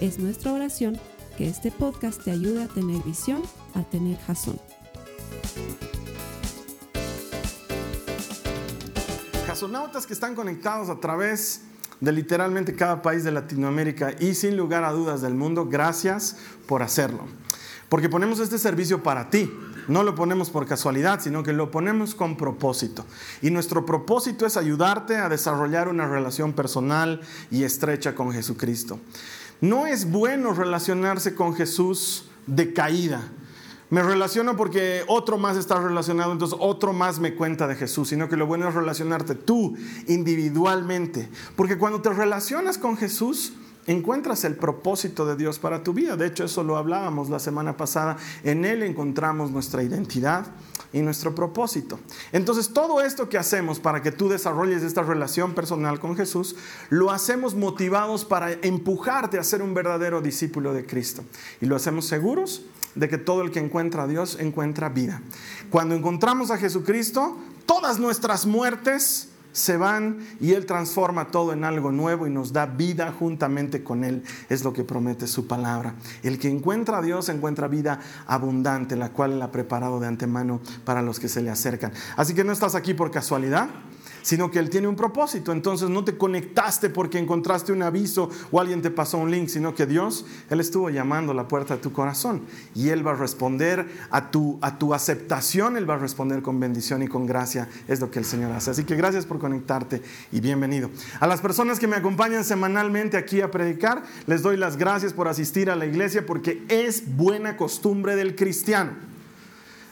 Es nuestra oración que este podcast te ayude a tener visión, a tener jazón. Jazonautas que están conectados a través de literalmente cada país de Latinoamérica y sin lugar a dudas del mundo, gracias por hacerlo. Porque ponemos este servicio para ti. No lo ponemos por casualidad, sino que lo ponemos con propósito. Y nuestro propósito es ayudarte a desarrollar una relación personal y estrecha con Jesucristo. No es bueno relacionarse con Jesús de caída. Me relaciono porque otro más está relacionado, entonces otro más me cuenta de Jesús, sino que lo bueno es relacionarte tú individualmente. Porque cuando te relacionas con Jesús, encuentras el propósito de Dios para tu vida. De hecho, eso lo hablábamos la semana pasada. En Él encontramos nuestra identidad y nuestro propósito. Entonces, todo esto que hacemos para que tú desarrolles esta relación personal con Jesús, lo hacemos motivados para empujarte a ser un verdadero discípulo de Cristo. Y lo hacemos seguros de que todo el que encuentra a Dios encuentra vida. Cuando encontramos a Jesucristo, todas nuestras muertes se van y Él transforma todo en algo nuevo y nos da vida juntamente con Él. Es lo que promete su palabra. El que encuentra a Dios encuentra vida abundante, la cual Él ha preparado de antemano para los que se le acercan. Así que no estás aquí por casualidad sino que Él tiene un propósito. Entonces no te conectaste porque encontraste un aviso o alguien te pasó un link, sino que Dios, Él estuvo llamando a la puerta de tu corazón y Él va a responder a tu, a tu aceptación, Él va a responder con bendición y con gracia, es lo que el Señor hace. Así que gracias por conectarte y bienvenido. A las personas que me acompañan semanalmente aquí a predicar, les doy las gracias por asistir a la iglesia porque es buena costumbre del cristiano.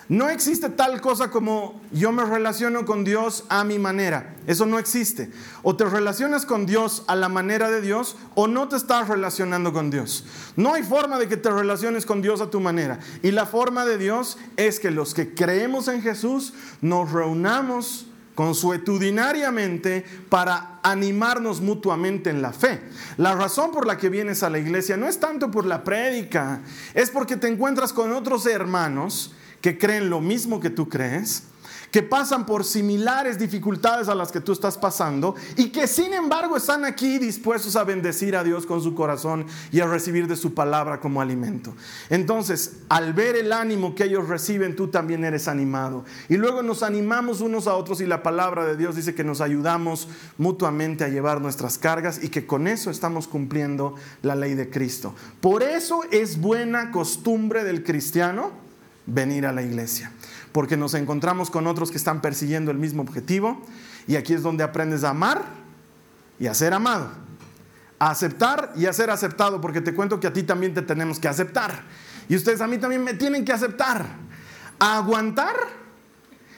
No existe tal cosa como yo me relaciono con Dios a mi manera. Eso no existe. O te relacionas con Dios a la manera de Dios o no te estás relacionando con Dios. No hay forma de que te relaciones con Dios a tu manera. Y la forma de Dios es que los que creemos en Jesús nos reunamos consuetudinariamente para animarnos mutuamente en la fe. La razón por la que vienes a la iglesia no es tanto por la prédica, es porque te encuentras con otros hermanos que creen lo mismo que tú crees, que pasan por similares dificultades a las que tú estás pasando y que sin embargo están aquí dispuestos a bendecir a Dios con su corazón y a recibir de su palabra como alimento. Entonces, al ver el ánimo que ellos reciben, tú también eres animado. Y luego nos animamos unos a otros y la palabra de Dios dice que nos ayudamos mutuamente a llevar nuestras cargas y que con eso estamos cumpliendo la ley de Cristo. Por eso es buena costumbre del cristiano venir a la iglesia, porque nos encontramos con otros que están persiguiendo el mismo objetivo y aquí es donde aprendes a amar y a ser amado, a aceptar y a ser aceptado, porque te cuento que a ti también te tenemos que aceptar. Y ustedes a mí también me tienen que aceptar, a aguantar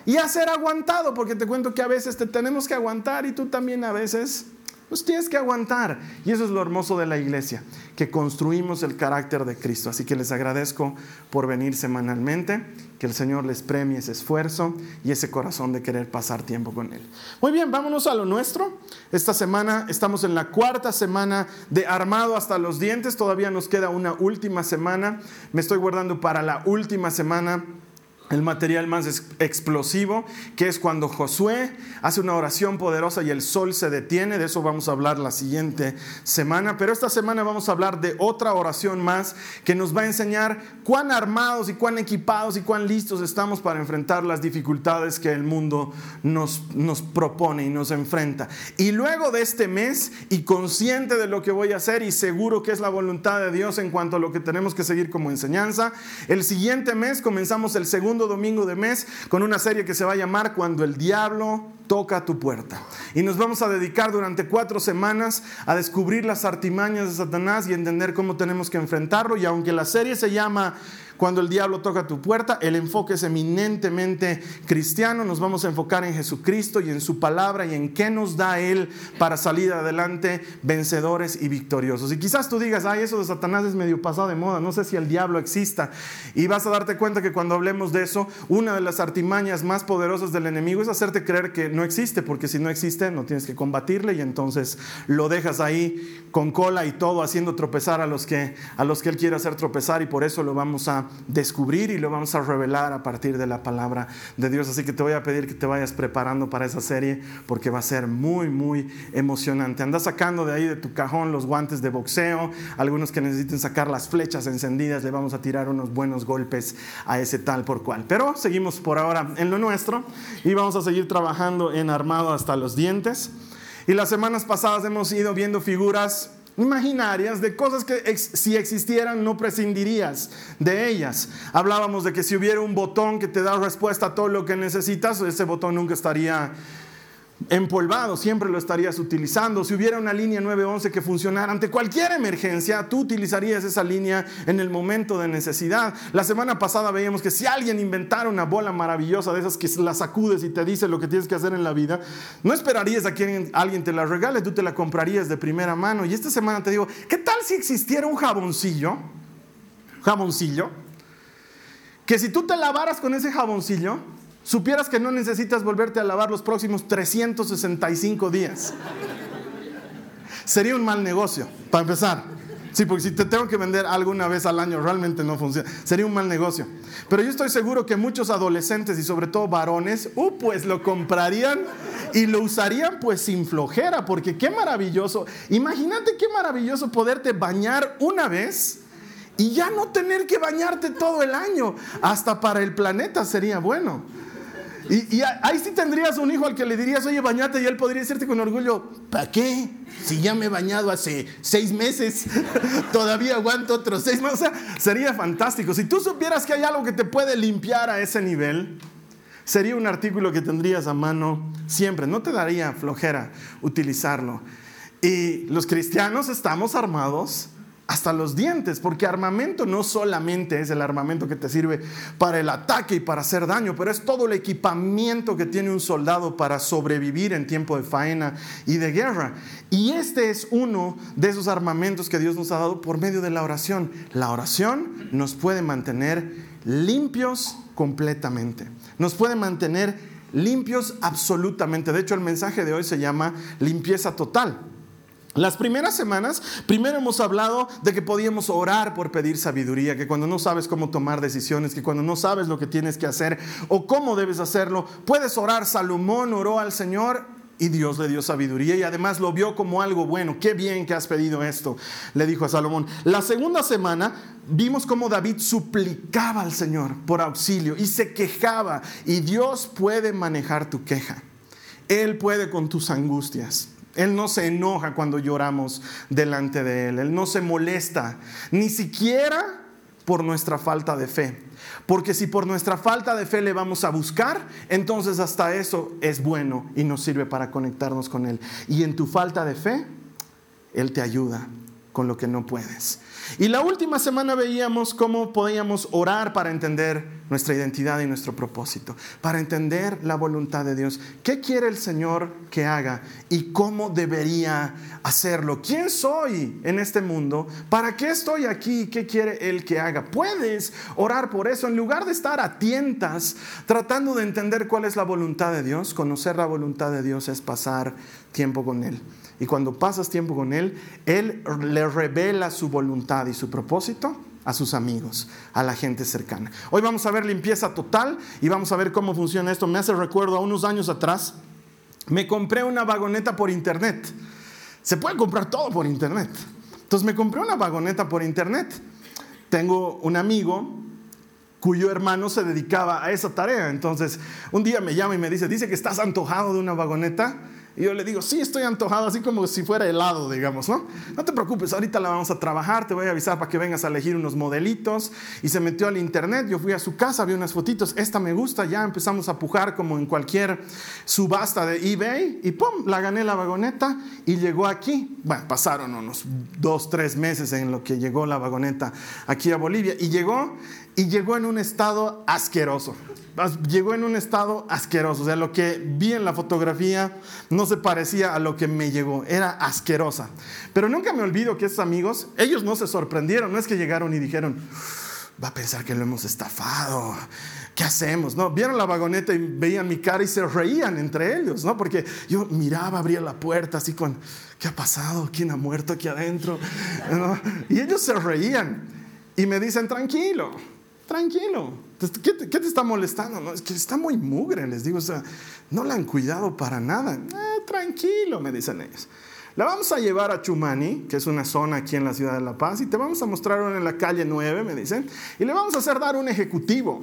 y a ser aguantado, porque te cuento que a veces te tenemos que aguantar y tú también a veces pues tienes que aguantar. Y eso es lo hermoso de la iglesia, que construimos el carácter de Cristo. Así que les agradezco por venir semanalmente, que el Señor les premie ese esfuerzo y ese corazón de querer pasar tiempo con Él. Muy bien, vámonos a lo nuestro. Esta semana estamos en la cuarta semana de armado hasta los dientes. Todavía nos queda una última semana. Me estoy guardando para la última semana el material más explosivo, que es cuando Josué hace una oración poderosa y el sol se detiene. De eso vamos a hablar la siguiente semana. Pero esta semana vamos a hablar de otra oración más que nos va a enseñar cuán armados y cuán equipados y cuán listos estamos para enfrentar las dificultades que el mundo nos, nos propone y nos enfrenta. Y luego de este mes y consciente de lo que voy a hacer y seguro que es la voluntad de Dios en cuanto a lo que tenemos que seguir como enseñanza, el siguiente mes comenzamos el segundo domingo de mes con una serie que se va a llamar Cuando el diablo toca tu puerta. Y nos vamos a dedicar durante cuatro semanas a descubrir las artimañas de Satanás y entender cómo tenemos que enfrentarlo. Y aunque la serie se llama cuando el diablo toca tu puerta, el enfoque es eminentemente cristiano. Nos vamos a enfocar en Jesucristo y en su palabra y en qué nos da Él para salir adelante vencedores y victoriosos. Y quizás tú digas, ay, eso de Satanás es medio pasado de moda, no sé si el diablo exista. Y vas a darte cuenta que cuando hablemos de eso, una de las artimañas más poderosas del enemigo es hacerte creer que no existe, porque si no existe, no tienes que combatirle y entonces lo dejas ahí con cola y todo, haciendo tropezar a los que, a los que Él quiere hacer tropezar y por eso lo vamos a descubrir y lo vamos a revelar a partir de la palabra de Dios. Así que te voy a pedir que te vayas preparando para esa serie porque va a ser muy, muy emocionante. Anda sacando de ahí de tu cajón los guantes de boxeo, algunos que necesiten sacar las flechas encendidas, le vamos a tirar unos buenos golpes a ese tal por cual. Pero seguimos por ahora en lo nuestro y vamos a seguir trabajando en armado hasta los dientes. Y las semanas pasadas hemos ido viendo figuras imaginarias de cosas que si existieran no prescindirías de ellas. Hablábamos de que si hubiera un botón que te da respuesta a todo lo que necesitas, ese botón nunca estaría empolvado, siempre lo estarías utilizando. Si hubiera una línea 911 que funcionara ante cualquier emergencia, tú utilizarías esa línea en el momento de necesidad. La semana pasada veíamos que si alguien inventara una bola maravillosa de esas que la sacudes y te dice lo que tienes que hacer en la vida, no esperarías a que alguien te la regale, tú te la comprarías de primera mano. Y esta semana te digo, ¿qué tal si existiera un jaboncillo? Jaboncillo. Que si tú te lavaras con ese jaboncillo, supieras que no necesitas volverte a lavar los próximos 365 días. Sería un mal negocio, para empezar. Sí, porque si te tengo que vender alguna vez al año, realmente no funciona. Sería un mal negocio. Pero yo estoy seguro que muchos adolescentes y sobre todo varones, uh, pues lo comprarían y lo usarían pues sin flojera, porque qué maravilloso. Imagínate qué maravilloso poderte bañar una vez y ya no tener que bañarte todo el año. Hasta para el planeta sería bueno. Y, ahí sí tendrías un hijo al que le dirías, oye, bañate, y él podría decirte con orgullo, ¿para qué? Si ya me he bañado hace seis meses, todavía aguanto otros seis meses. O sea, sería fantástico. Si tú supieras que hay algo que te puede limpiar a ese nivel, sería un artículo que tendrías a mano siempre. No te daría flojera utilizarlo. Y los cristianos estamos armados hasta los dientes, porque armamento no solamente es el armamento que te sirve para el ataque y para hacer daño, pero es todo el equipamiento que tiene un soldado para sobrevivir en tiempo de faena y de guerra. Y este es uno de esos armamentos que Dios nos ha dado por medio de la oración. La oración nos puede mantener limpios completamente, nos puede mantener limpios absolutamente. De hecho, el mensaje de hoy se llama limpieza total. Las primeras semanas, primero hemos hablado de que podíamos orar por pedir sabiduría, que cuando no sabes cómo tomar decisiones, que cuando no sabes lo que tienes que hacer o cómo debes hacerlo, puedes orar. Salomón oró al Señor y Dios le dio sabiduría y además lo vio como algo bueno. Qué bien que has pedido esto, le dijo a Salomón. La segunda semana vimos cómo David suplicaba al Señor por auxilio y se quejaba y Dios puede manejar tu queja. Él puede con tus angustias. Él no se enoja cuando lloramos delante de Él. Él no se molesta, ni siquiera por nuestra falta de fe. Porque si por nuestra falta de fe le vamos a buscar, entonces hasta eso es bueno y nos sirve para conectarnos con Él. Y en tu falta de fe, Él te ayuda con lo que no puedes. Y la última semana veíamos cómo podíamos orar para entender nuestra identidad y nuestro propósito, para entender la voluntad de Dios. ¿Qué quiere el Señor que haga y cómo debería hacerlo? ¿Quién soy en este mundo? ¿Para qué estoy aquí? ¿Qué quiere Él que haga? Puedes orar por eso en lugar de estar a tientas tratando de entender cuál es la voluntad de Dios. Conocer la voluntad de Dios es pasar tiempo con Él. Y cuando pasas tiempo con Él, Él le revela su voluntad y su propósito a sus amigos, a la gente cercana. Hoy vamos a ver limpieza total y vamos a ver cómo funciona esto. Me hace recuerdo a unos años atrás, me compré una vagoneta por internet. Se puede comprar todo por internet. Entonces me compré una vagoneta por internet. Tengo un amigo cuyo hermano se dedicaba a esa tarea. Entonces un día me llama y me dice, dice que estás antojado de una vagoneta. Y yo le digo, sí, estoy antojado, así como si fuera helado, digamos, ¿no? No te preocupes, ahorita la vamos a trabajar, te voy a avisar para que vengas a elegir unos modelitos. Y se metió al internet, yo fui a su casa, vi unas fotitos, esta me gusta, ya empezamos a pujar como en cualquier subasta de eBay y ¡pum! La gané la vagoneta y llegó aquí. Bueno, pasaron unos dos, tres meses en lo que llegó la vagoneta aquí a Bolivia y llegó, y llegó en un estado asqueroso llegó en un estado asqueroso. O sea, lo que vi en la fotografía no se parecía a lo que me llegó. Era asquerosa. Pero nunca me olvido que esos amigos, ellos no se sorprendieron. No es que llegaron y dijeron, va a pensar que lo hemos estafado. ¿Qué hacemos? No, vieron la vagoneta y veían mi cara y se reían entre ellos, ¿no? Porque yo miraba, abría la puerta así con, ¿qué ha pasado? ¿Quién ha muerto aquí adentro? Y ellos se reían y me dicen, tranquilo, tranquilo, ¿Qué te, está molestando? No, es que está muy mugre, les digo, o sea, no la han cuidado para nada. Eh, tranquilo, me dicen ellos. La vamos a llevar a Chumani, que es una zona aquí en la ciudad de La Paz, y te vamos a mostrar una en la calle 9, me dicen, y le vamos a hacer dar un ejecutivo.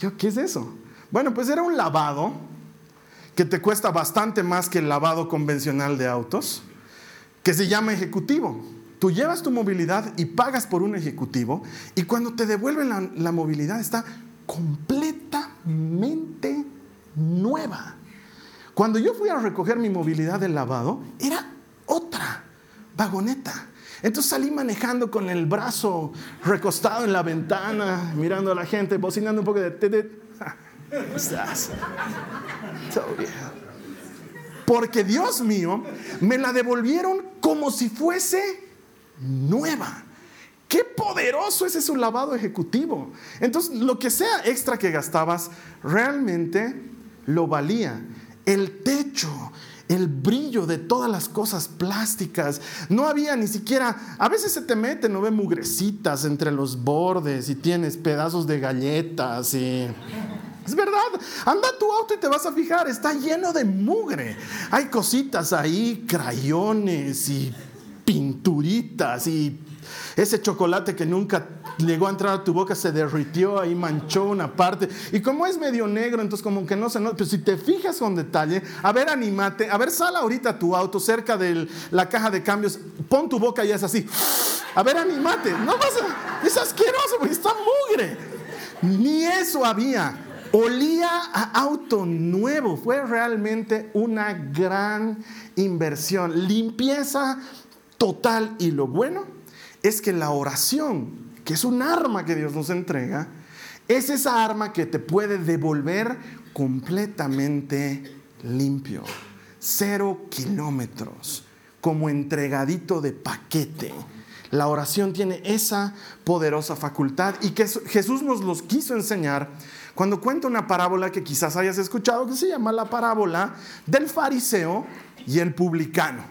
Yo, ¿qué es eso? Bueno, pues era un lavado que te cuesta bastante más que el lavado convencional de autos, que se llama ejecutivo. Tú llevas tu movilidad y pagas por un ejecutivo y cuando te devuelven la, movilidad está completamente nueva. Cuando yo fui a recoger mi movilidad del lavado, era otra vagoneta. Entonces salí manejando con el brazo recostado en la ventana, mirando a la gente, bocinando un poco de... Porque Dios mío, me la devolvieron como si fuese nueva. Qué poderoso es ese lavado ejecutivo. Entonces, lo que sea extra que gastabas, realmente lo valía. El techo, el brillo de todas las cosas plásticas. No había ni siquiera, a veces se te mete, no ve mugrecitas entre los bordes y tienes pedazos de galletas y... Es verdad, anda tu auto y te vas a fijar, está lleno de mugre. Hay cositas ahí, crayones y pinturitas y ese chocolate que nunca llegó a entrar a tu boca se derritió, ahí manchó una parte. Y como es medio negro, entonces como que no se nota. Pero si te fijas con detalle, a ver, animate, a ver, sal ahorita tu auto cerca de la caja de cambios, pon tu boca y es así. A ver, animate. No pasa, es asqueroso, porque está mugre. Ni eso había. Olía a auto nuevo. Fue realmente una gran inversión. Limpieza total. Y lo bueno es que la oración, que es un arma que Dios nos entrega, es esa arma que te puede devolver completamente limpio. Cero kilómetros, como entregadito de paquete. La oración tiene esa poderosa facultad y que Jesús nos los quiso enseñar cuando cuenta una parábola que quizás hayas escuchado, que se llama la parábola del fariseo y el publicano.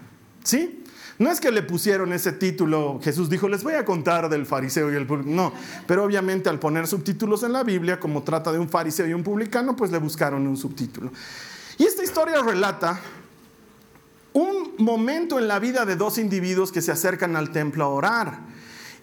¿Sí? No es que le pusieron ese título, Jesús dijo, les voy a contar del fariseo y el publicano. No, pero obviamente al poner subtítulos en la Biblia, como trata de un fariseo y un publicano, pues le buscaron un subtítulo. Y esta historia relata un momento en la vida de dos individuos que se acercan al templo a orar.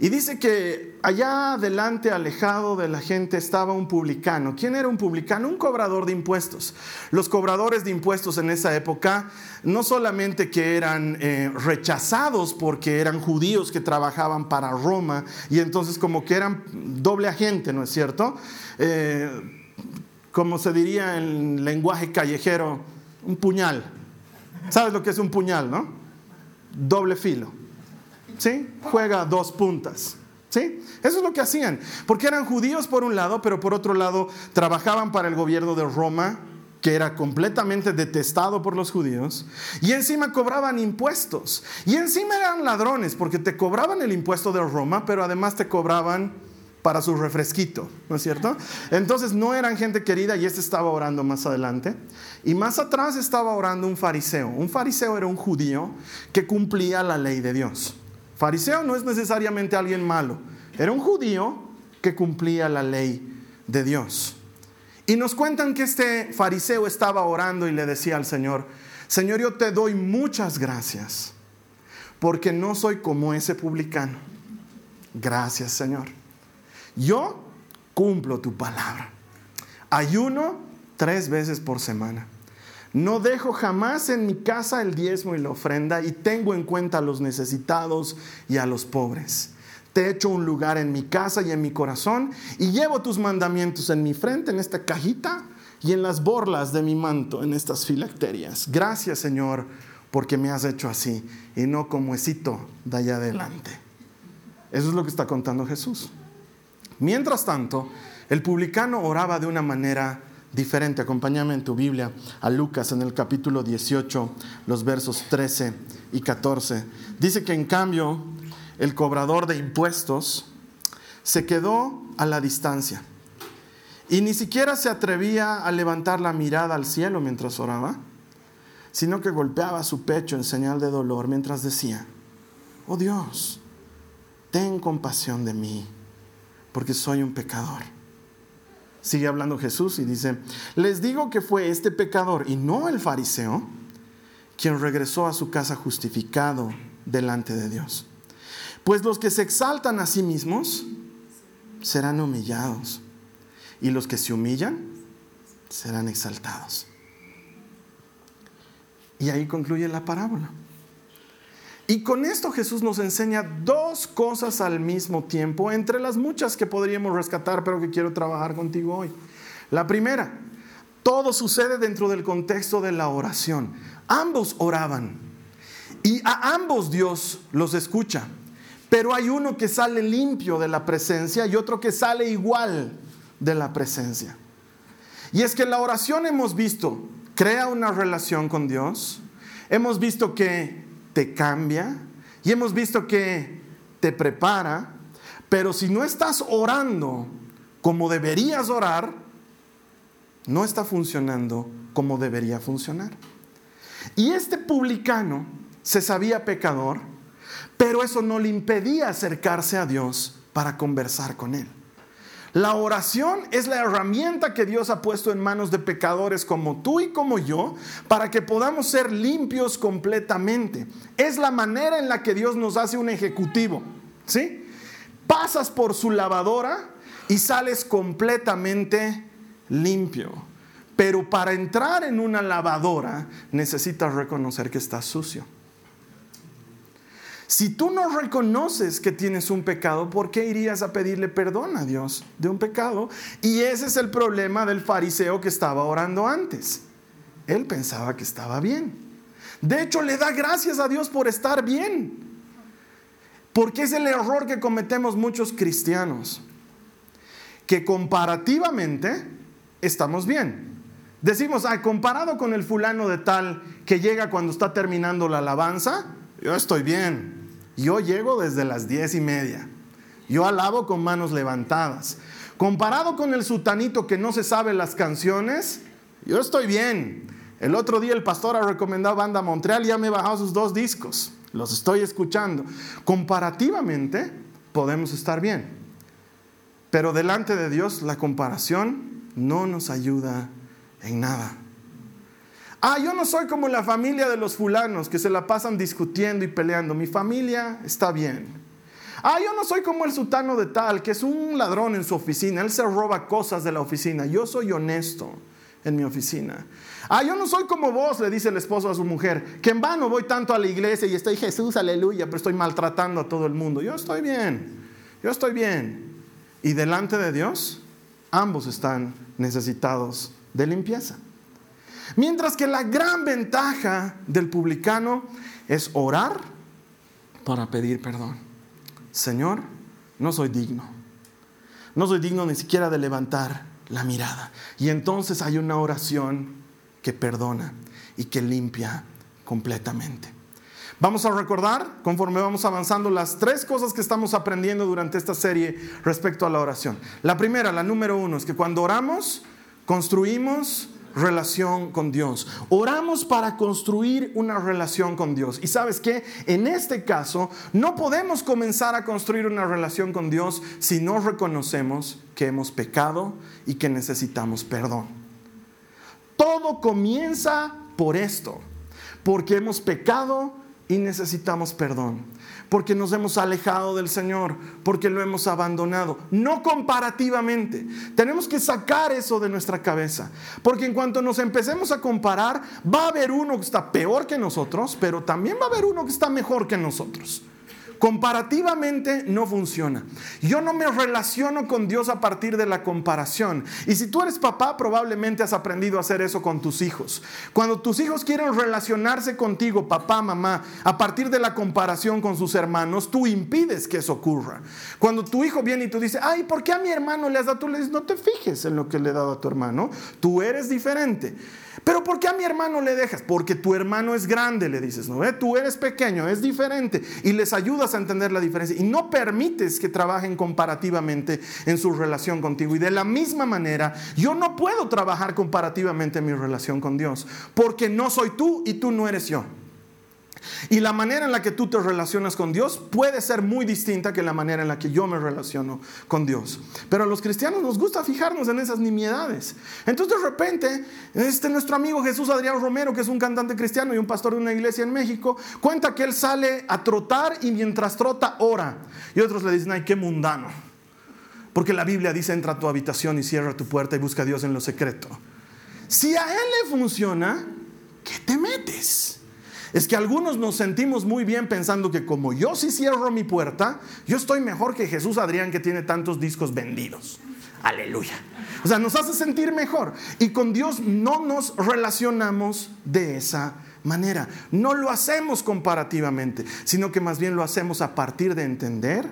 Y dice que allá adelante, alejado de la gente, estaba un publicano. ¿Quién era un publicano? Un cobrador de impuestos. Los cobradores de impuestos en esa época no solamente que eran eh, rechazados porque eran judíos que trabajaban para Roma y entonces como que eran doble agente, ¿no es cierto? Eh, como se diría en lenguaje callejero, un puñal. ¿Sabes lo que es un puñal, no? Doble filo. ¿Sí? Juega dos puntas. ¿Sí? Eso es lo que hacían, porque eran judíos por un lado, pero por otro lado trabajaban para el gobierno de Roma, que era completamente detestado por los judíos, y encima cobraban impuestos, y encima eran ladrones, porque te cobraban el impuesto de Roma, pero además te cobraban para su refresquito, ¿no es cierto? Entonces no eran gente querida y este estaba orando más adelante. Y más atrás estaba orando un fariseo. Un fariseo era un judío que cumplía la ley de Dios. Fariseo no es necesariamente alguien malo, era un judío que cumplía la ley de Dios. Y nos cuentan que este fariseo estaba orando y le decía al Señor, Señor, yo te doy muchas gracias, porque no soy como ese publicano. Gracias, Señor. Yo cumplo tu palabra. Ayuno tres veces por semana. No dejo jamás en mi casa el diezmo y la ofrenda y tengo en cuenta a los necesitados y a los pobres. Te he hecho un lugar en mi casa y en mi corazón y llevo tus mandamientos en mi frente, en esta cajita y en las borlas de mi manto, en estas filacterias. Gracias Señor porque me has hecho así y no como esito de allá adelante. Eso es lo que está contando Jesús. Mientras tanto, el publicano oraba de una manera diferente. Acompáñame en tu Biblia a Lucas en el capítulo 18, los versos 13 y 14. Dice que en cambio el cobrador de impuestos se quedó a la distancia y ni siquiera se atrevía a levantar la mirada al cielo mientras oraba, sino que golpeaba su pecho en señal de dolor mientras decía, oh Dios, ten compasión de mí, porque soy un pecador. Sigue hablando Jesús y dice, les digo que fue este pecador y no el fariseo quien regresó a su casa justificado delante de Dios. Pues los que se exaltan a sí mismos serán humillados y los que se humillan serán exaltados. Y ahí concluye la parábola. Y con esto Jesús nos enseña dos cosas al mismo tiempo, entre las muchas que podríamos rescatar, pero que quiero trabajar contigo hoy. La primera, todo sucede dentro del contexto de la oración. Ambos oraban y a ambos Dios los escucha, pero hay uno que sale limpio de la presencia y otro que sale igual de la presencia. Y es que la oración hemos visto, crea una relación con Dios, hemos visto que te cambia y hemos visto que te prepara, pero si no estás orando como deberías orar, no está funcionando como debería funcionar. Y este publicano se sabía pecador, pero eso no le impedía acercarse a Dios para conversar con él. La oración es la herramienta que Dios ha puesto en manos de pecadores como tú y como yo para que podamos ser limpios completamente. Es la manera en la que Dios nos hace un ejecutivo. ¿Sí? Pasas por su lavadora y sales completamente limpio. Pero para entrar en una lavadora necesitas reconocer que estás sucio. Si tú no reconoces que tienes un pecado, ¿por qué irías a pedirle perdón a Dios de un pecado? Y ese es el problema del fariseo que estaba orando antes. Él pensaba que estaba bien. De hecho, le da gracias a Dios por estar bien. Porque es el error que cometemos muchos cristianos. Que comparativamente estamos bien. Decimos, ah, comparado con el fulano de tal que llega cuando está terminando la alabanza, yo estoy bien. Yo llego desde las diez y media. Yo alabo con manos levantadas. Comparado con el sutanito que no se sabe las canciones, yo estoy bien. El otro día el pastor ha recomendado Banda Montreal y ya me he bajado sus dos discos. Los estoy escuchando. Comparativamente podemos estar bien. Pero delante de Dios la comparación no nos ayuda en nada. Ah, yo no soy como la familia de los fulanos que se la pasan discutiendo y peleando. Mi familia está bien. Ah, yo no soy como el sultano de tal, que es un ladrón en su oficina. Él se roba cosas de la oficina. Yo soy honesto en mi oficina. Ah, yo no soy como vos, le dice el esposo a su mujer, que en vano voy tanto a la iglesia y estoy Jesús, aleluya, pero estoy maltratando a todo el mundo. Yo estoy bien, yo estoy bien. Y delante de Dios, ambos están necesitados de limpieza. Mientras que la gran ventaja del publicano es orar para pedir perdón. Señor, no soy digno. No soy digno ni siquiera de levantar la mirada. Y entonces hay una oración que perdona y que limpia completamente. Vamos a recordar, conforme vamos avanzando, las tres cosas que estamos aprendiendo durante esta serie respecto a la oración. La primera, la número uno, es que cuando oramos, construimos relación con Dios. Oramos para construir una relación con Dios. Y sabes que en este caso no podemos comenzar a construir una relación con Dios si no reconocemos que hemos pecado y que necesitamos perdón. Todo comienza por esto, porque hemos pecado y necesitamos perdón, porque nos hemos alejado del Señor, porque lo hemos abandonado, no comparativamente. Tenemos que sacar eso de nuestra cabeza, porque en cuanto nos empecemos a comparar, va a haber uno que está peor que nosotros, pero también va a haber uno que está mejor que nosotros. Comparativamente no funciona. Yo no me relaciono con Dios a partir de la comparación. Y si tú eres papá, probablemente has aprendido a hacer eso con tus hijos. Cuando tus hijos quieren relacionarse contigo, papá, mamá, a partir de la comparación con sus hermanos, tú impides que eso ocurra. Cuando tu hijo viene y tú dices, ay, ¿por qué a mi hermano le has dado? Tú le dices, no te fijes en lo que le he dado a tu hermano. Tú eres diferente. Pero ¿por qué a mi hermano le dejas? Porque tu hermano es grande, le dices, ¿no? ¿Eh? Tú eres pequeño, es diferente. Y les ayudas a entender la diferencia. Y no permites que trabajen comparativamente en su relación contigo. Y de la misma manera, yo no puedo trabajar comparativamente en mi relación con Dios. Porque no soy tú y tú no eres yo. Y la manera en la que tú te relacionas con Dios puede ser muy distinta que la manera en la que yo me relaciono con Dios. Pero a los cristianos nos gusta fijarnos en esas nimiedades. Entonces de repente, este nuestro amigo Jesús Adrián Romero, que es un cantante cristiano y un pastor de una iglesia en México, cuenta que él sale a trotar y mientras trota ora. Y otros le dicen, ay, qué mundano. Porque la Biblia dice, entra a tu habitación y cierra tu puerta y busca a Dios en lo secreto. Si a él le funciona, ¿qué te metes? Es que algunos nos sentimos muy bien pensando que como yo sí cierro mi puerta, yo estoy mejor que Jesús Adrián que tiene tantos discos vendidos. Aleluya. O sea, nos hace sentir mejor. Y con Dios no nos relacionamos de esa manera. No lo hacemos comparativamente, sino que más bien lo hacemos a partir de entender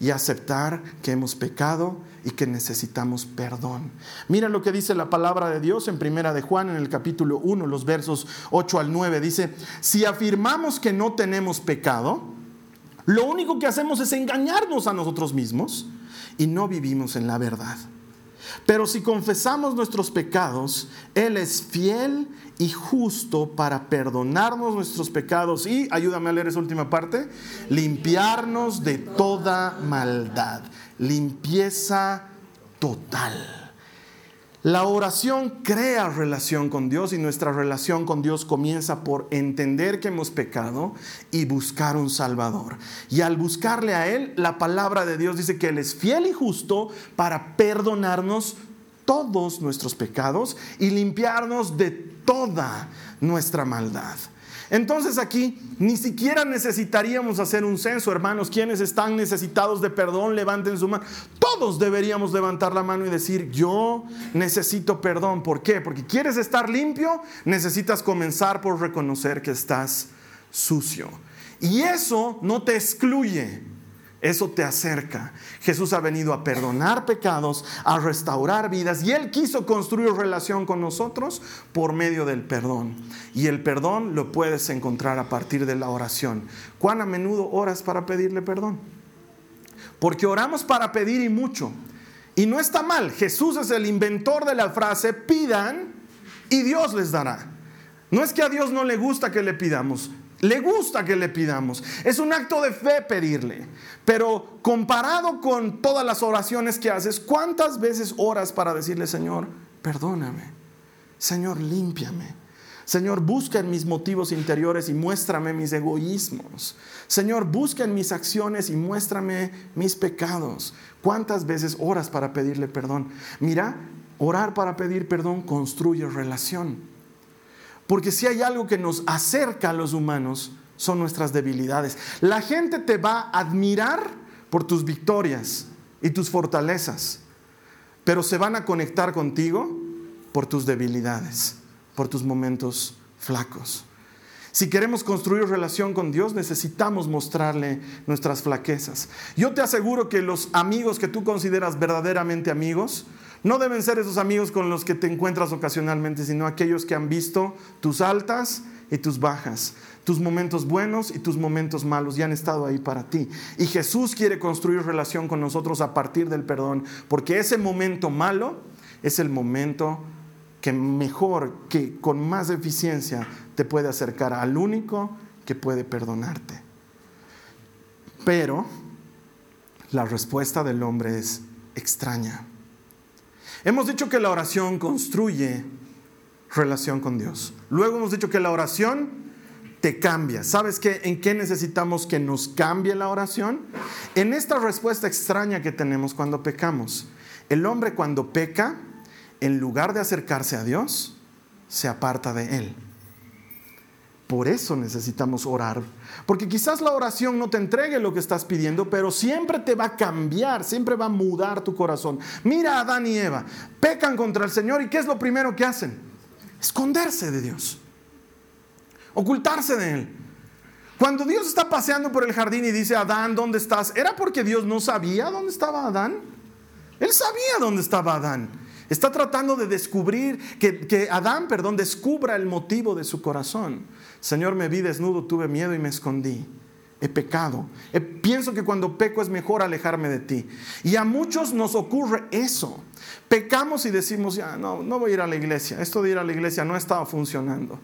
y aceptar que hemos pecado y que necesitamos perdón. Mira lo que dice la palabra de Dios en Primera de Juan en el capítulo 1, los versos 8 al 9 dice, si afirmamos que no tenemos pecado, lo único que hacemos es engañarnos a nosotros mismos y no vivimos en la verdad. Pero si confesamos nuestros pecados, Él es fiel y justo para perdonarnos nuestros pecados. Y, ayúdame a leer esa última parte, limpiarnos de toda maldad, limpieza total. La oración crea relación con Dios y nuestra relación con Dios comienza por entender que hemos pecado y buscar un Salvador. Y al buscarle a Él, la palabra de Dios dice que Él es fiel y justo para perdonarnos todos nuestros pecados y limpiarnos de toda nuestra maldad. Entonces aquí ni siquiera necesitaríamos hacer un censo, hermanos. Quienes están necesitados de perdón, levanten su mano. Todos deberíamos levantar la mano y decir, yo necesito perdón. ¿Por qué? Porque quieres estar limpio, necesitas comenzar por reconocer que estás sucio. Y eso no te excluye. Eso te acerca. Jesús ha venido a perdonar pecados, a restaurar vidas y Él quiso construir relación con nosotros por medio del perdón. Y el perdón lo puedes encontrar a partir de la oración. ¿Cuán a menudo oras para pedirle perdón? Porque oramos para pedir y mucho. Y no está mal. Jesús es el inventor de la frase, pidan y Dios les dará. No es que a Dios no le gusta que le pidamos, le gusta que le pidamos. Es un acto de fe pedirle. Pero comparado con todas las oraciones que haces, ¿cuántas veces oras para decirle, Señor, perdóname? Señor, límpiame. Señor, busca en mis motivos interiores y muéstrame mis egoísmos. Señor, busca en mis acciones y muéstrame mis pecados. ¿Cuántas veces oras para pedirle perdón? Mira, orar para pedir perdón construye relación. Porque si hay algo que nos acerca a los humanos, son nuestras debilidades. La gente te va a admirar por tus victorias y tus fortalezas, pero se van a conectar contigo por tus debilidades, por tus momentos flacos. Si queremos construir relación con Dios, necesitamos mostrarle nuestras flaquezas. Yo te aseguro que los amigos que tú consideras verdaderamente amigos no deben ser esos amigos con los que te encuentras ocasionalmente, sino aquellos que han visto tus altas y tus bajas, tus momentos buenos y tus momentos malos y han estado ahí para ti. Y Jesús quiere construir relación con nosotros a partir del perdón, porque ese momento malo es el momento que mejor, que con más eficiencia te puede acercar al único que puede perdonarte. Pero la respuesta del hombre es extraña. Hemos dicho que la oración construye relación con Dios. Luego hemos dicho que la oración te cambia. ¿Sabes qué? ¿En qué necesitamos que nos cambie la oración? En esta respuesta extraña que tenemos cuando pecamos. El hombre cuando peca, en lugar de acercarse a Dios, se aparta de Él. Por eso necesitamos orar. Porque quizás la oración no te entregue lo que estás pidiendo, pero siempre te va a cambiar, siempre va a mudar tu corazón. Mira a Adán y Eva, pecan contra el Señor y ¿qué es lo primero que hacen? Esconderse de Dios, ocultarse de Él. Cuando Dios está paseando por el jardín y dice, Adán, ¿dónde estás? ¿Era porque Dios no sabía dónde estaba Adán? Él sabía dónde estaba Adán. Está tratando de descubrir, que, Adán, perdón, descubra el motivo de su corazón. Señor, me vi desnudo, tuve miedo y me escondí. He pecado. pienso que cuando peco es mejor alejarme de ti. Y a muchos nos ocurre eso. Pecamos y decimos, ya, no, no voy a ir a la iglesia. Esto de ir a la iglesia no estaba funcionando.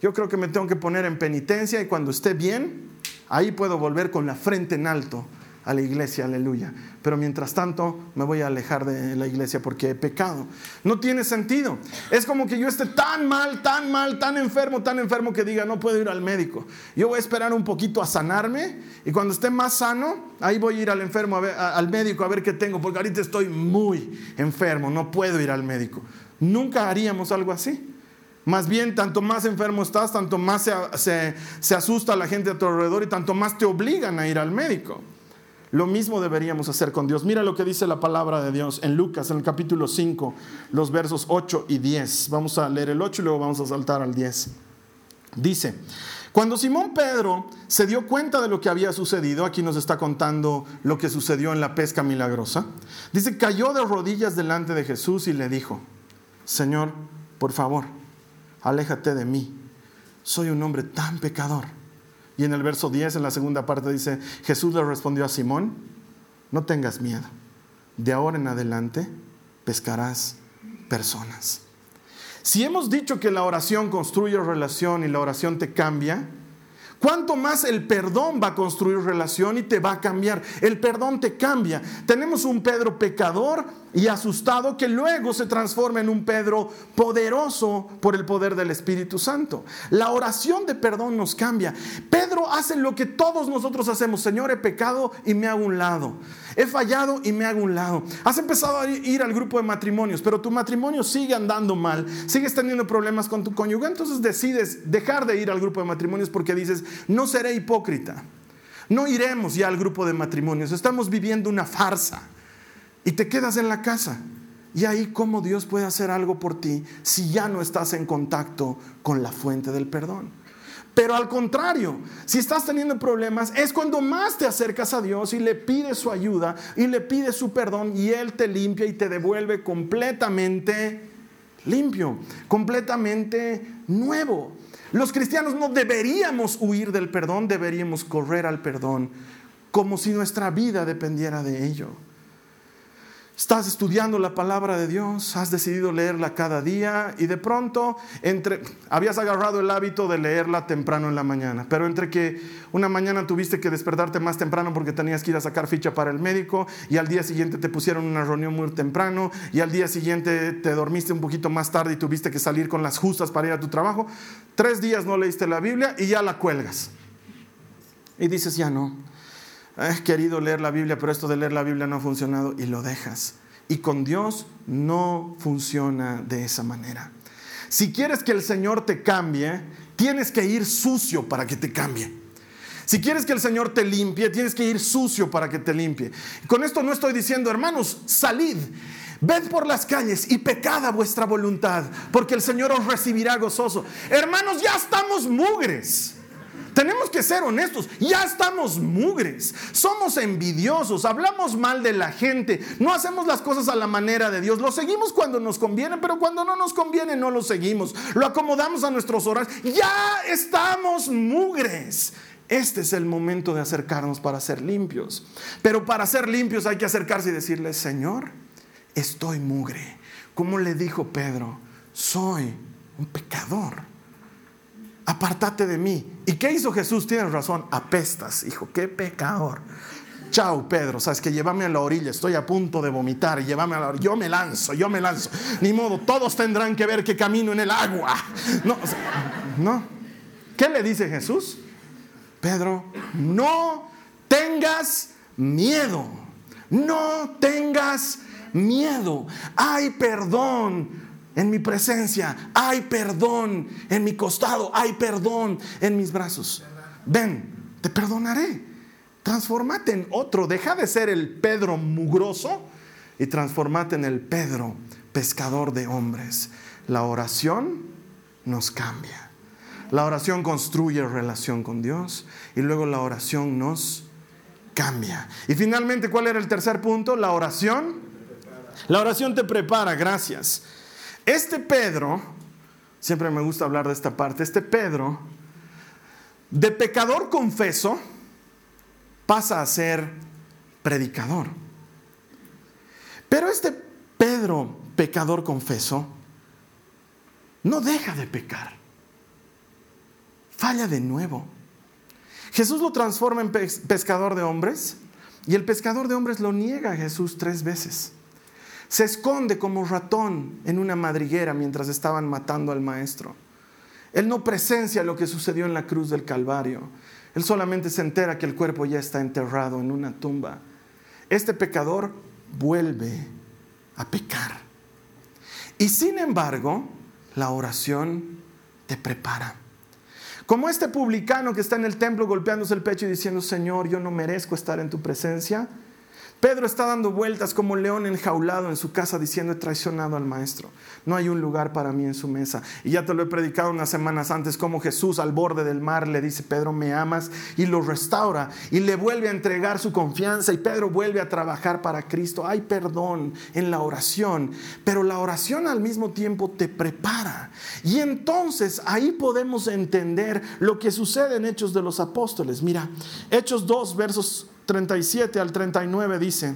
Yo creo que me tengo que poner en penitencia y cuando esté bien, ahí puedo volver con la frente en alto a la iglesia, aleluya. Pero mientras tanto me voy a alejar de la iglesia porque he pecado. No tiene sentido. Es como que yo esté tan mal, tan mal, tan enfermo, tan enfermo que diga, no puedo ir al médico. Yo voy a esperar un poquito a sanarme y cuando esté más sano, ahí voy a ir al enfermo, al médico a ver qué tengo, porque ahorita estoy muy enfermo, no puedo ir al médico. Nunca haríamos algo así. Más bien, tanto más enfermo estás, tanto más se asusta la gente a tu alrededor y tanto más te obligan a ir al médico. Lo mismo deberíamos hacer con Dios. Mira lo que dice la palabra de Dios en Lucas, en el capítulo 5, los versos 8 y 10. Vamos a leer el 8 y luego vamos a saltar al 10. Dice, cuando Simón Pedro se dio cuenta de lo que había sucedido, aquí nos está contando lo que sucedió en la pesca milagrosa, dice, cayó de rodillas delante de Jesús y le dijo, Señor, por favor, aléjate de mí, soy un hombre tan pecador. Y en el verso 10, en la segunda parte, dice, Jesús le respondió a Simón, no tengas miedo, de ahora en adelante pescarás personas. Si hemos dicho que la oración construye relación y la oración te cambia, ¿Cuánto más el perdón va a construir relación y te va a cambiar? El perdón te cambia. Tenemos un Pedro pecador y asustado que luego se transforma en un Pedro poderoso por el poder del Espíritu Santo. La oración de perdón nos cambia. Pedro hace lo que todos nosotros hacemos. Señor, he pecado y me hago un lado. He fallado y me hago un lado. Has empezado a ir al grupo de matrimonios, pero tu matrimonio sigue andando mal. Sigues teniendo problemas con tu cónyuge. Entonces decides dejar de ir al grupo de matrimonios porque dices, no seré hipócrita. No iremos ya al grupo de matrimonios. Estamos viviendo una farsa y te quedas en la casa. Y ahí cómo Dios puede hacer algo por ti si ya no estás en contacto con la fuente del perdón. Pero al contrario, si estás teniendo problemas, es cuando más te acercas a Dios y le pides su ayuda y le pides su perdón y Él te limpia y te devuelve completamente limpio, completamente nuevo. Los cristianos no deberíamos huir del perdón, deberíamos correr al perdón como si nuestra vida dependiera de ello. Estás estudiando la palabra de Dios, has decidido leerla cada día y de pronto entre habías agarrado el hábito de leerla temprano en la mañana, pero entre que una mañana tuviste que despertarte más temprano porque tenías que ir a sacar ficha para el médico y al día siguiente te pusieron una reunión muy temprano y al día siguiente te dormiste un poquito más tarde y tuviste que salir con las justas para ir a tu trabajo, tres días no leíste la Biblia y ya la cuelgas. Y dices, ya no he querido leer la Biblia, pero esto de leer la Biblia no ha funcionado y lo dejas. Y con Dios no funciona de esa manera. Si quieres que el Señor te cambie, tienes que ir sucio para que te cambie. Si quieres que el Señor te limpie, tienes que ir sucio para que te limpie. Con esto no estoy diciendo, hermanos, salid, ved por las calles y pecad a vuestra voluntad, porque el Señor os recibirá gozoso. Hermanos, ya estamos mugres. Tenemos que ser honestos, ya estamos mugres, somos envidiosos, hablamos mal de la gente, no hacemos las cosas a la manera de Dios, lo seguimos cuando nos conviene, pero cuando no nos conviene no lo seguimos, lo acomodamos a nuestros horas, ya estamos mugres. Este es el momento de acercarnos para ser limpios. Pero para ser limpios hay que acercarse y decirle, Señor, estoy mugre. Como le dijo Pedro, soy un pecador apártate de mí. ¿Y qué hizo Jesús? Tienes razón, apestas, hijo, qué pecador. Chao, Pedro, sabes que llévame a la orilla, estoy a punto de vomitar, llévame a la orilla. Yo me lanzo, yo me lanzo. Ni modo, todos tendrán que ver que camino en el agua. No, no. ¿Qué le dice Jesús? Pedro, no tengas miedo, no tengas miedo. Hay perdón en mi presencia, hay perdón en mi costado, hay perdón en mis brazos. Ven, te perdonaré. Transformate en otro, deja de ser el Pedro mugroso y transformate en el Pedro pescador de hombres. La oración nos cambia. La oración construye relación con Dios y luego la oración nos cambia. Y finalmente, ¿cuál era el tercer punto? La oración. La oración te prepara, gracias. Este Pedro, siempre me gusta hablar de esta parte, este Pedro, de pecador confeso, pasa a ser predicador. Pero este Pedro, pecador confeso, no deja de pecar. Falla de nuevo. Jesús lo transforma en pescador de hombres y el pescador de hombres lo niega a Jesús tres veces. Se esconde como ratón en una madriguera mientras estaban matando al maestro. Él no presencia lo que sucedió en la cruz del Calvario. Él solamente se entera que el cuerpo ya está enterrado en una tumba. Este pecador vuelve a pecar. Y sin embargo, la oración te prepara. Como este publicano que está en el templo golpeándose el pecho y diciendo, Señor, yo no merezco estar en tu presencia. Pedro está dando vueltas como león enjaulado en su casa diciendo he traicionado al maestro. No hay un lugar para mí en su mesa. Y ya te lo he predicado unas semanas antes como Jesús al borde del mar le dice, Pedro, me amas y lo restaura y le vuelve a entregar su confianza y Pedro vuelve a trabajar para Cristo. Hay perdón en la oración, pero la oración al mismo tiempo te prepara. Y entonces ahí podemos entender lo que sucede en Hechos de los Apóstoles. Mira, Hechos 2 versos 37 al 39 dice,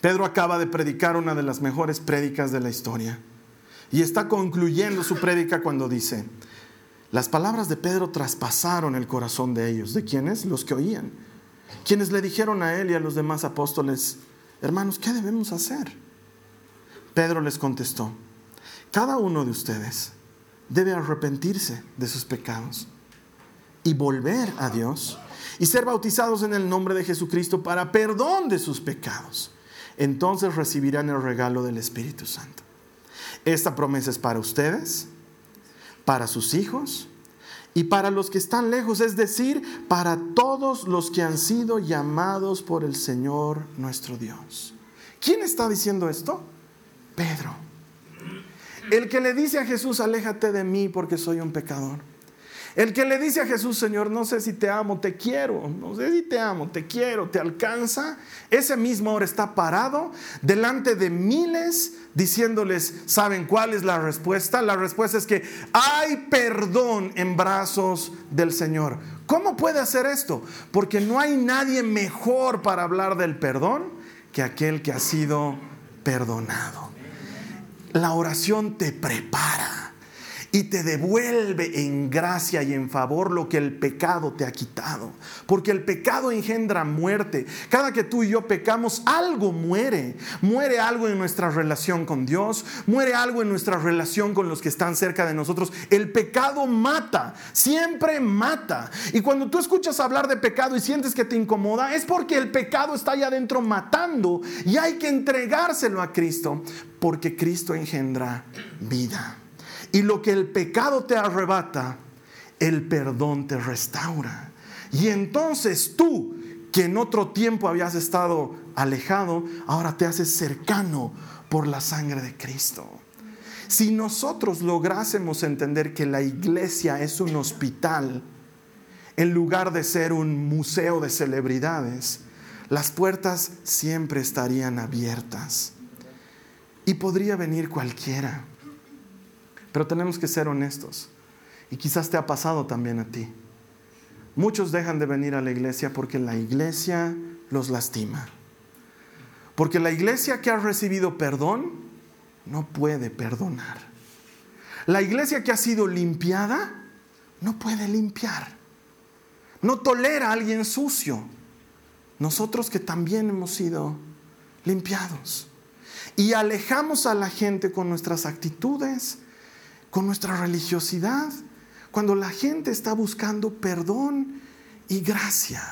Pedro acaba de predicar una de las mejores prédicas de la historia y está concluyendo su prédica cuando dice, las palabras de Pedro traspasaron el corazón de ellos. ¿De quiénes? Los que oían. Quienes le dijeron a él y a los demás apóstoles, hermanos, ¿qué debemos hacer? Pedro les contestó, cada uno de ustedes debe arrepentirse de sus pecados y volver a Dios y ser bautizados en el nombre de Jesucristo para perdón de sus pecados. Entonces recibirán el regalo del Espíritu Santo. Esta promesa es para ustedes, para sus hijos y para los que están lejos, es decir, para todos los que han sido llamados por el Señor nuestro Dios. ¿Quién está diciendo esto? Pedro. El que le dice a Jesús, aléjate de mí porque soy un pecador. El que le dice a Jesús, Señor, no sé si te amo, te quiero, no sé si te amo, te quiero, te alcanza, ese mismo ahora está parado delante de miles diciéndoles, ¿saben cuál es la respuesta? La respuesta es que hay perdón en brazos del Señor. ¿Cómo puede hacer esto? Porque no hay nadie mejor para hablar del perdón que aquel que ha sido perdonado. La oración te prepara y te devuelve en gracia y en favor lo que el pecado te ha quitado. Porque el pecado engendra muerte. Cada que tú y yo pecamos, algo muere. Muere algo en nuestra relación con Dios, muere algo en nuestra relación con los que están cerca de nosotros. El pecado mata, siempre mata. Y cuando tú escuchas hablar de pecado y sientes que te incomoda, es porque el pecado está allá adentro matando y hay que entregárselo a Cristo, porque Cristo engendra vida. Y lo que el pecado te arrebata, el perdón te restaura. Y entonces tú, que en otro tiempo habías estado alejado, ahora te haces cercano por la sangre de Cristo. Si nosotros lográsemos entender que la iglesia es un hospital, en lugar de ser un museo de celebridades, las puertas siempre estarían abiertas. Y podría venir cualquiera. Pero tenemos que ser honestos. Y quizás te ha pasado también a ti. Muchos dejan de venir a la iglesia porque la iglesia los lastima. Porque la iglesia que ha recibido perdón no puede perdonar. La iglesia que ha sido limpiada no puede limpiar. No tolera a alguien sucio. Nosotros que también hemos sido limpiados. Y alejamos a la gente con nuestras actitudes, con nuestra religiosidad, Cuando la gente está buscando perdón y gracia.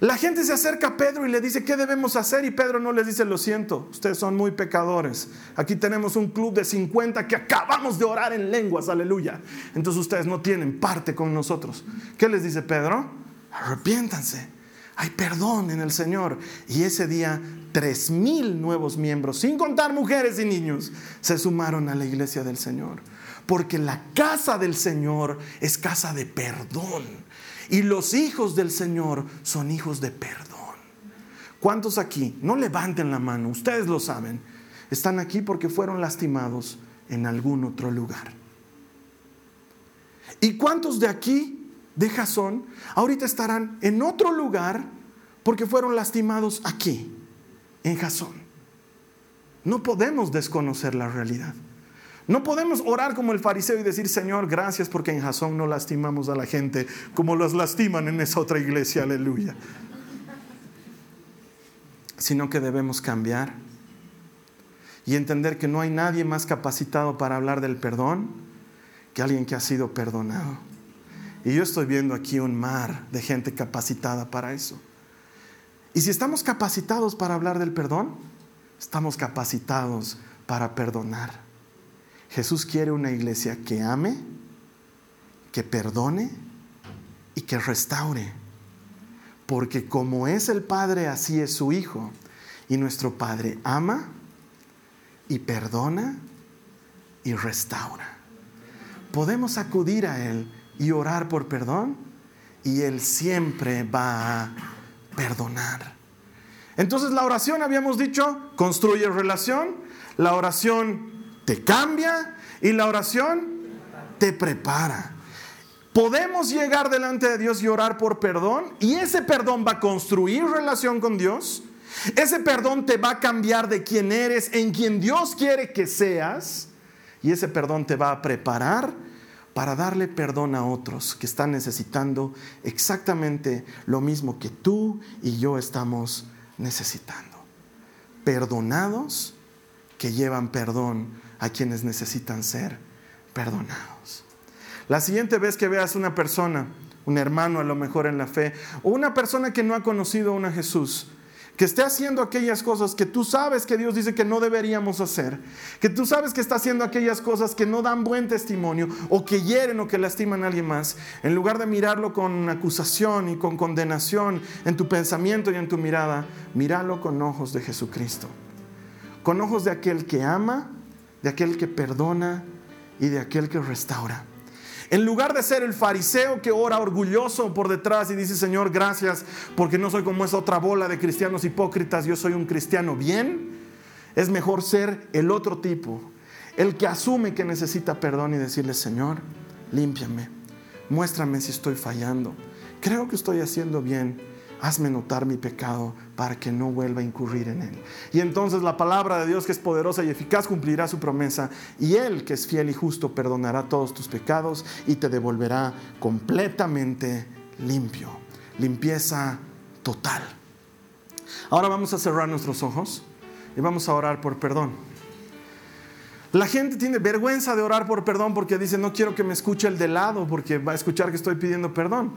La gente se acerca a Pedro y le dice, ¿qué debemos hacer? Y Pedro no les dice, lo siento, ustedes son muy pecadores. Aquí tenemos un club de 50 que acabamos de orar en lenguas, aleluya. Entonces ustedes no tienen parte con nosotros. ¿Qué les dice Pedro? Arrepiéntanse. Hay perdón en el Señor. Y ese día, tres mil nuevos miembros, sin contar mujeres y niños, se sumaron a la iglesia del Señor. Porque la casa del Señor es casa de perdón. Y los hijos del Señor son hijos de perdón. ¿Cuántos aquí? No levanten la mano, ustedes lo saben. Están aquí porque fueron lastimados en algún otro lugar. ¿Y cuántos de aquí, de Jasón, ahorita estarán en otro lugar porque fueron lastimados aquí, en Jasón? No podemos desconocer la realidad. No podemos orar como el fariseo y decir, Señor, gracias porque en Jasón no lastimamos a la gente como los lastiman en esa otra iglesia, aleluya. Sino que debemos cambiar y entender que no hay nadie más capacitado para hablar del perdón que alguien que ha sido perdonado. Y yo estoy viendo aquí un mar de gente capacitada para eso. Y si estamos capacitados para hablar del perdón, estamos capacitados para perdonar. Jesús quiere una iglesia que ame, que perdone y que restaure. Porque como es el Padre, así es su Hijo. Y nuestro Padre ama y perdona y restaura. Podemos acudir a Él y orar por perdón y Él siempre va a perdonar. Entonces la oración, habíamos dicho, construye relación. La oración te cambia y la oración te prepara. Podemos llegar delante de Dios y orar por perdón y ese perdón va a construir relación con Dios. Ese perdón te va a cambiar de quien eres, en quien Dios quiere que seas. Y ese perdón te va a preparar para darle perdón a otros que están necesitando exactamente lo mismo que tú y yo estamos necesitando. Perdonados que llevan perdón a quienes necesitan ser perdonados. La siguiente vez que veas una persona, un hermano a lo mejor en la fe, o una persona que no ha conocido a Jesús, que esté haciendo aquellas cosas que tú sabes que Dios dice que no deberíamos hacer, que tú sabes que está haciendo aquellas cosas que no dan buen testimonio o que hieren o que lastiman a alguien más, en lugar de mirarlo con acusación y con condenación en tu pensamiento y en tu mirada, míralo con ojos de Jesucristo, con ojos de aquel que ama de aquel que perdona y de aquel que restaura. En lugar de ser el fariseo que ora orgulloso por detrás y dice, Señor, gracias porque no soy como esa otra bola de cristianos hipócritas, yo soy un cristiano bien, es mejor ser el otro tipo, el que asume que necesita perdón y decirle, Señor, límpiame, muéstrame si estoy fallando, creo que estoy haciendo bien hazme notar mi pecado para que no vuelva a incurrir en él. Y entonces la palabra de Dios que es poderosa y eficaz cumplirá su promesa y él que es fiel y justo perdonará todos tus pecados y te devolverá completamente limpio. Limpieza total. Ahora vamos a cerrar nuestros ojos y vamos a orar por perdón. La gente tiene vergüenza de orar por perdón porque dice, no quiero que me escuche el de lado porque va a escuchar que estoy pidiendo perdón.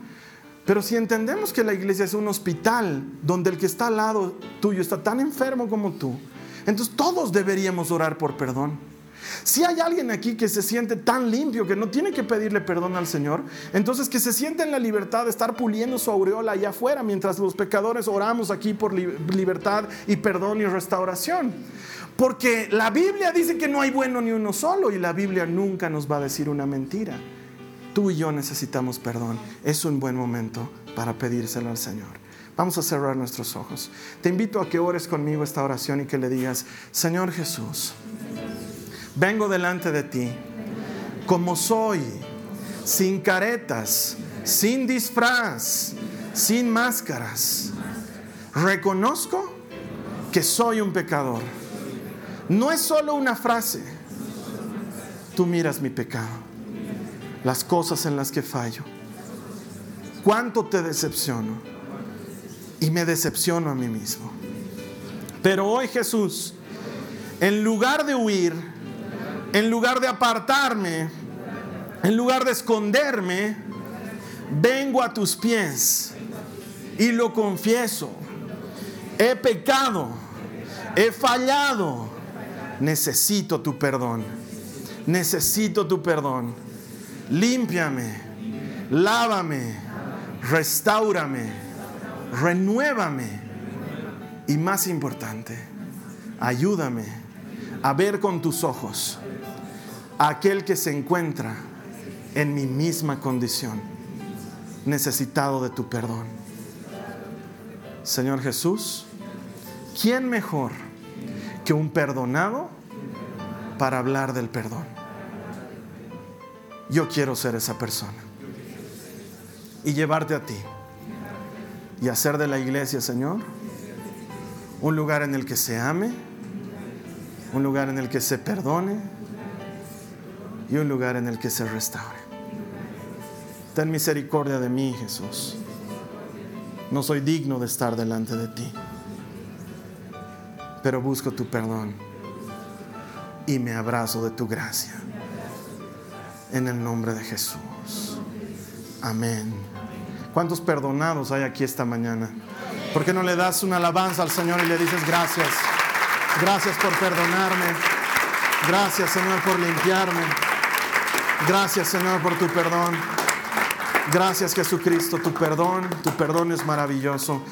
Pero si entendemos que la iglesia es un hospital donde el que está al lado tuyo está tan enfermo como tú, entonces todos deberíamos orar por perdón. Si hay alguien aquí que se siente tan limpio que no tiene que pedirle perdón al Señor, entonces que se siente en la libertad de estar puliendo su aureola allá afuera mientras los pecadores oramos aquí por libertad y perdón y restauración. Porque la Biblia dice que no hay bueno ni uno solo y la Biblia nunca nos va a decir una mentira tú y yo necesitamos perdón. Es un buen momento para pedírselo al Señor. Vamos a cerrar nuestros ojos. Te invito a que ores conmigo esta oración y que le digas, Señor Jesús, vengo delante de ti como soy, sin caretas, sin disfraz, sin máscaras. Reconozco que soy un pecador. No es solo una frase. Tú miras mi pecado las cosas en las que fallo. Cuánto te decepciono. Y me decepciono a mí mismo. Pero hoy Jesús, en lugar de huir, en lugar de apartarme, En lugar de esconderme, vengo a tus pies y lo confieso. He pecado, he fallado, necesito tu perdón, necesito tu perdón. Límpiame, lávame, restaurame, renuévame y más importante, ayúdame a ver con tus ojos a aquel que se encuentra en mi misma condición, necesitado de tu perdón. Señor Jesús, ¿quién mejor que un perdonado para hablar del perdón? Yo quiero ser esa persona y llevarte a ti y hacer de la iglesia, Señor, un lugar en el que se ame, un lugar en el que se perdone y un lugar en el que se restaure. Ten misericordia de mí, Jesús. No soy digno de estar delante de ti, pero busco tu perdón y me abrazo de tu gracia. En el nombre de Jesús. Amén. ¿Cuántos perdonados hay aquí esta mañana? ¿Por qué no le das una alabanza al Señor y le dices gracias? Gracias por perdonarme. Gracias Señor por limpiarme. Gracias Señor por tu perdón. Gracias Jesucristo, tu perdón, tu perdón es maravilloso.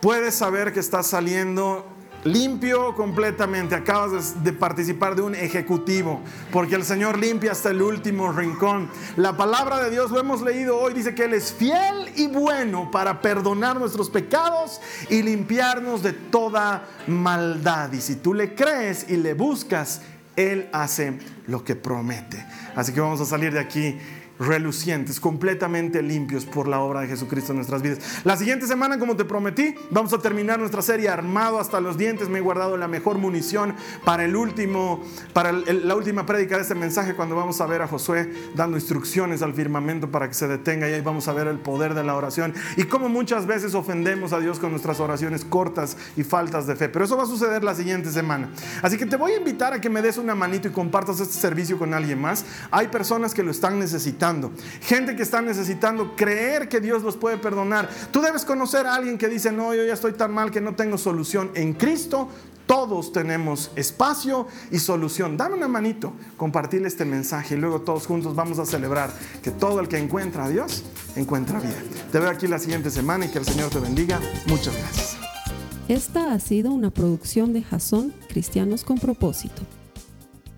Puedes saber que estás saliendo limpio completamente. Acabas de, participar de un ejecutivo, porque el Señor limpia hasta el último rincón. La palabra de Dios, lo hemos leído hoy, dice que Él es fiel y bueno para perdonar nuestros pecados y limpiarnos de toda maldad. Y si tú le crees y le buscas, Él hace lo que promete. Así que vamos a salir de aquí relucientes, completamente limpios por la obra de Jesucristo en nuestras vidas. La siguiente semana, como te prometí, vamos a terminar nuestra serie armado hasta los dientes. Me he guardado la mejor munición para el último, para la última prédica de este mensaje, cuando vamos a ver a Josué dando instrucciones al firmamento para que se detenga y ahí vamos a ver el poder de la oración y cómo muchas veces ofendemos a Dios con nuestras oraciones cortas y faltas de fe. Pero eso va a suceder la siguiente semana. Así que te voy a invitar a que me des una manito y compartas este servicio con alguien más. Hay personas que lo están necesitando gente que está necesitando creer que Dios los puede perdonar. Tú debes conocer a alguien que dice, no, yo ya estoy tan mal que no tengo solución. En Cristo todos tenemos espacio y solución. Dame una manito, compartir este mensaje y luego todos juntos vamos a celebrar que todo el que encuentra a Dios encuentra vida. Te veo aquí la siguiente semana y que el Señor te bendiga. Muchas gracias. Esta ha sido una producción de Jason Cristianos con propósito.